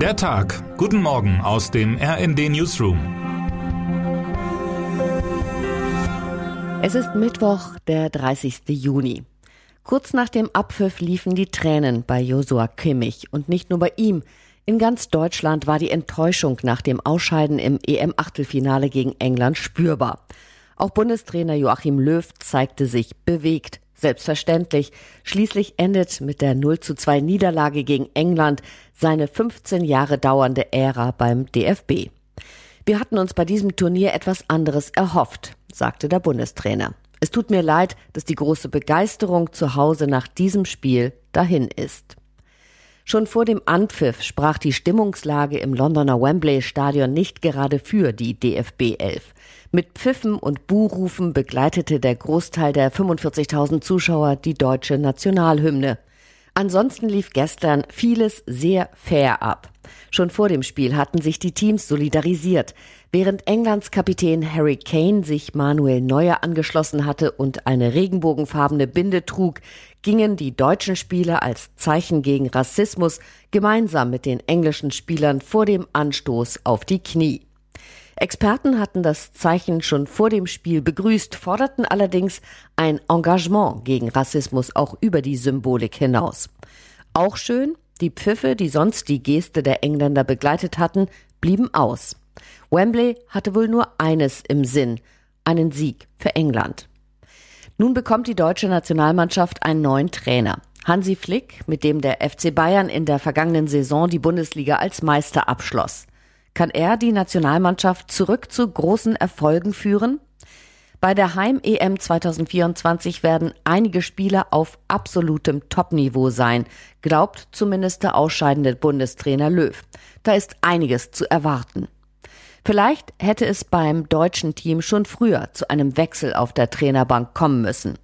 Der Tag. Guten Morgen aus dem RND Newsroom. Es ist Mittwoch, der 30. Juni. Kurz nach dem Abpfiff liefen die Tränen bei Josua Kimmich und nicht nur bei ihm. In ganz Deutschland war die Enttäuschung nach dem Ausscheiden im EM-Achtelfinale gegen England spürbar. Auch Bundestrainer Joachim Löw zeigte sich bewegt. Selbstverständlich. Schließlich endet mit der 0 zu 2 Niederlage gegen England seine 15 Jahre dauernde Ära beim DFB. Wir hatten uns bei diesem Turnier etwas anderes erhofft, sagte der Bundestrainer. Es tut mir leid, dass die große Begeisterung zu Hause nach diesem Spiel dahin ist. Schon vor dem Anpfiff sprach die Stimmungslage im Londoner Wembley Stadion nicht gerade für die DFB 11. Mit Pfiffen und Buhrufen begleitete der Großteil der 45.000 Zuschauer die deutsche Nationalhymne. Ansonsten lief gestern vieles sehr fair ab. Schon vor dem Spiel hatten sich die Teams solidarisiert. Während Englands Kapitän Harry Kane sich Manuel Neuer angeschlossen hatte und eine regenbogenfarbene Binde trug, gingen die deutschen Spieler als Zeichen gegen Rassismus gemeinsam mit den englischen Spielern vor dem Anstoß auf die Knie. Experten hatten das Zeichen schon vor dem Spiel begrüßt, forderten allerdings ein Engagement gegen Rassismus auch über die Symbolik hinaus. Auch schön, die Pfiffe, die sonst die Geste der Engländer begleitet hatten, blieben aus. Wembley hatte wohl nur eines im Sinn, einen Sieg für England. Nun bekommt die deutsche Nationalmannschaft einen neuen Trainer. Hansi Flick, mit dem der FC Bayern in der vergangenen Saison die Bundesliga als Meister abschloss. Kann er die Nationalmannschaft zurück zu großen Erfolgen führen? Bei der Heim-EM 2024 werden einige Spieler auf absolutem Topniveau sein, glaubt zumindest der ausscheidende Bundestrainer Löw. Da ist einiges zu erwarten. Vielleicht hätte es beim deutschen Team schon früher zu einem Wechsel auf der Trainerbank kommen müssen.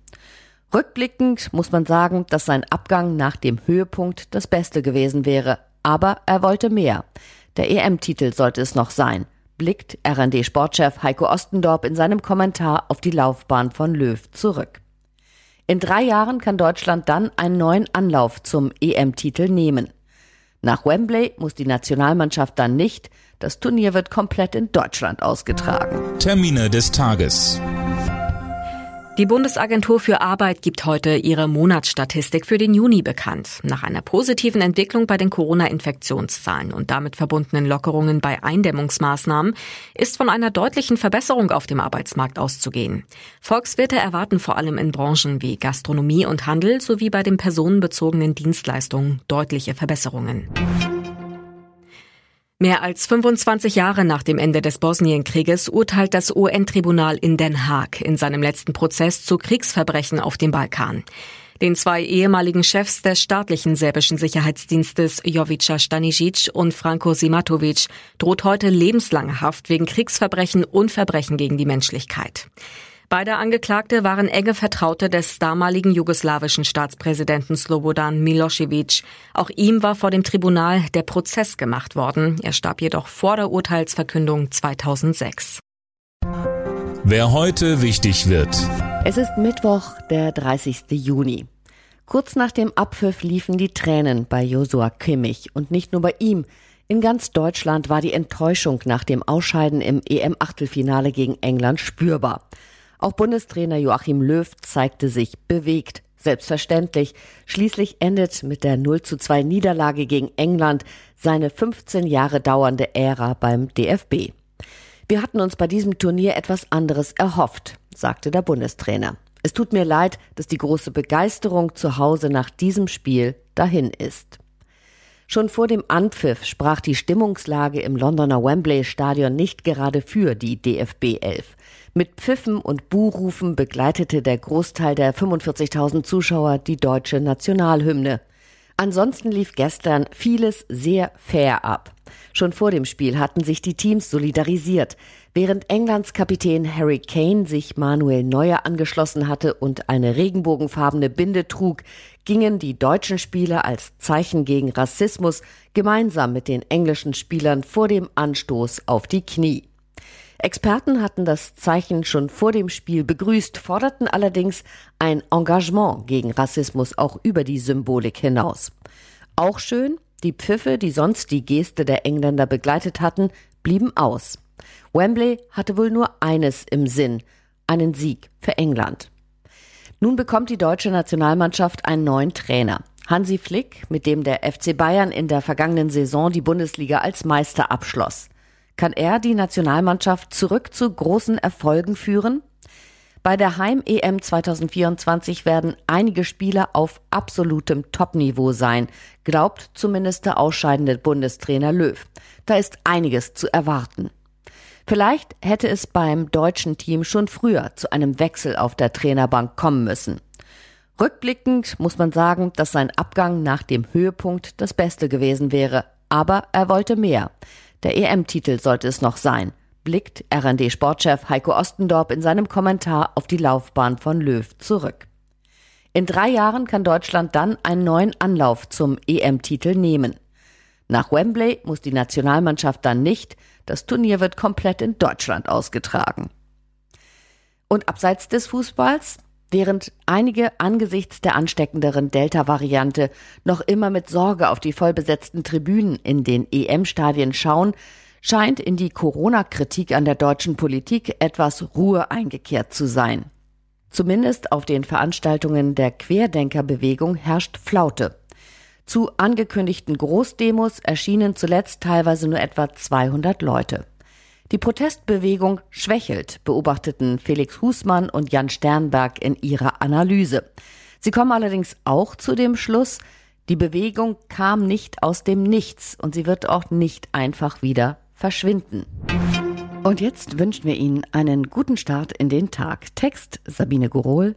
Rückblickend muss man sagen, dass sein Abgang nach dem Höhepunkt das Beste gewesen wäre. Aber er wollte mehr. Der EM-Titel sollte es noch sein, blickt RND-Sportchef Heiko Ostendorp in seinem Kommentar auf die Laufbahn von Löw zurück. In drei Jahren kann Deutschland dann einen neuen Anlauf zum EM-Titel nehmen. Nach Wembley muss die Nationalmannschaft dann nicht. Das Turnier wird komplett in Deutschland ausgetragen. Termine des Tages. Die Bundesagentur für Arbeit gibt heute ihre Monatsstatistik für den Juni bekannt. Nach einer positiven Entwicklung bei den Corona-Infektionszahlen und damit verbundenen Lockerungen bei Eindämmungsmaßnahmen ist von einer deutlichen Verbesserung auf dem Arbeitsmarkt auszugehen. Volkswirte erwarten vor allem in Branchen wie Gastronomie und Handel sowie bei den personenbezogenen Dienstleistungen deutliche Verbesserungen. Mehr als 25 Jahre nach dem Ende des Bosnienkrieges urteilt das UN-Tribunal in Den Haag in seinem letzten Prozess zu Kriegsverbrechen auf dem Balkan. Den zwei ehemaligen Chefs des staatlichen serbischen Sicherheitsdienstes Jovica Stanisic und Franko Simatovic droht heute lebenslange Haft wegen Kriegsverbrechen und Verbrechen gegen die Menschlichkeit. Beide Angeklagte waren enge Vertraute des damaligen jugoslawischen Staatspräsidenten Slobodan Milosevic. Auch ihm war vor dem Tribunal der Prozess gemacht worden. Er starb jedoch vor der Urteilsverkündung 2006. Wer heute wichtig wird. Es ist Mittwoch, der 30. Juni. Kurz nach dem Abpfiff liefen die Tränen bei Josua Kimmich und nicht nur bei ihm. In ganz Deutschland war die Enttäuschung nach dem Ausscheiden im EM-Achtelfinale gegen England spürbar. Auch Bundestrainer Joachim Löw zeigte sich bewegt. Selbstverständlich. Schließlich endet mit der 0 zu 2 Niederlage gegen England seine 15 Jahre dauernde Ära beim DFB. Wir hatten uns bei diesem Turnier etwas anderes erhofft, sagte der Bundestrainer. Es tut mir leid, dass die große Begeisterung zu Hause nach diesem Spiel dahin ist. Schon vor dem Anpfiff sprach die Stimmungslage im Londoner Wembley Stadion nicht gerade für die DFB 11. Mit Pfiffen und Buhrufen begleitete der Großteil der 45.000 Zuschauer die deutsche Nationalhymne. Ansonsten lief gestern vieles sehr fair ab. Schon vor dem Spiel hatten sich die Teams solidarisiert. Während Englands Kapitän Harry Kane sich Manuel Neuer angeschlossen hatte und eine regenbogenfarbene Binde trug, gingen die deutschen Spieler als Zeichen gegen Rassismus gemeinsam mit den englischen Spielern vor dem Anstoß auf die Knie. Experten hatten das Zeichen schon vor dem Spiel begrüßt, forderten allerdings ein Engagement gegen Rassismus auch über die Symbolik hinaus. Auch schön, Die Pfiffe, die sonst die Geste der Engländer begleitet hatten, blieben aus. Wembley hatte wohl nur eines im Sinn, einen Sieg für England. Nun bekommt die deutsche Nationalmannschaft einen neuen Trainer. Hansi Flick, mit dem der FC Bayern in der vergangenen Saison die Bundesliga als Meister abschloss. Kann er die Nationalmannschaft zurück zu großen Erfolgen führen? Bei der Heim-EM 2024 werden einige Spieler auf absolutem Topniveau sein, glaubt zumindest der ausscheidende Bundestrainer Löw. Da ist einiges zu erwarten. Vielleicht hätte es beim deutschen Team schon früher zu einem Wechsel auf der Trainerbank kommen müssen. Rückblickend muss man sagen, dass sein Abgang nach dem Höhepunkt das Beste gewesen wäre. Aber er wollte mehr. Der EM-Titel sollte es noch sein, blickt RND-Sportchef Heiko Ostendorp in seinem Kommentar auf die Laufbahn von Löw zurück. In drei Jahren kann Deutschland dann einen neuen Anlauf zum EM-Titel nehmen. Nach Wembley muss die Nationalmannschaft dann nicht, das Turnier wird komplett in Deutschland ausgetragen. Und abseits des Fußballs? Während einige angesichts der ansteckenderen Delta-Variante noch immer mit Sorge auf die vollbesetzten Tribünen in den EM-Stadien schauen, scheint in die Corona-Kritik an der deutschen Politik etwas Ruhe eingekehrt zu sein. Zumindest auf den Veranstaltungen der Querdenkerbewegung herrscht Flaute. Zu angekündigten Großdemos erschienen zuletzt teilweise nur etwa 200 Leute. Die Protestbewegung schwächelt, beobachteten Felix Husmann und Jan Sternberg in ihrer Analyse. Sie kommen allerdings auch zu dem Schluss, die Bewegung kam nicht aus dem Nichts und sie wird auch nicht einfach wieder verschwinden. Und jetzt wünschen wir Ihnen einen guten Start in den Tag. Text Sabine Gurol,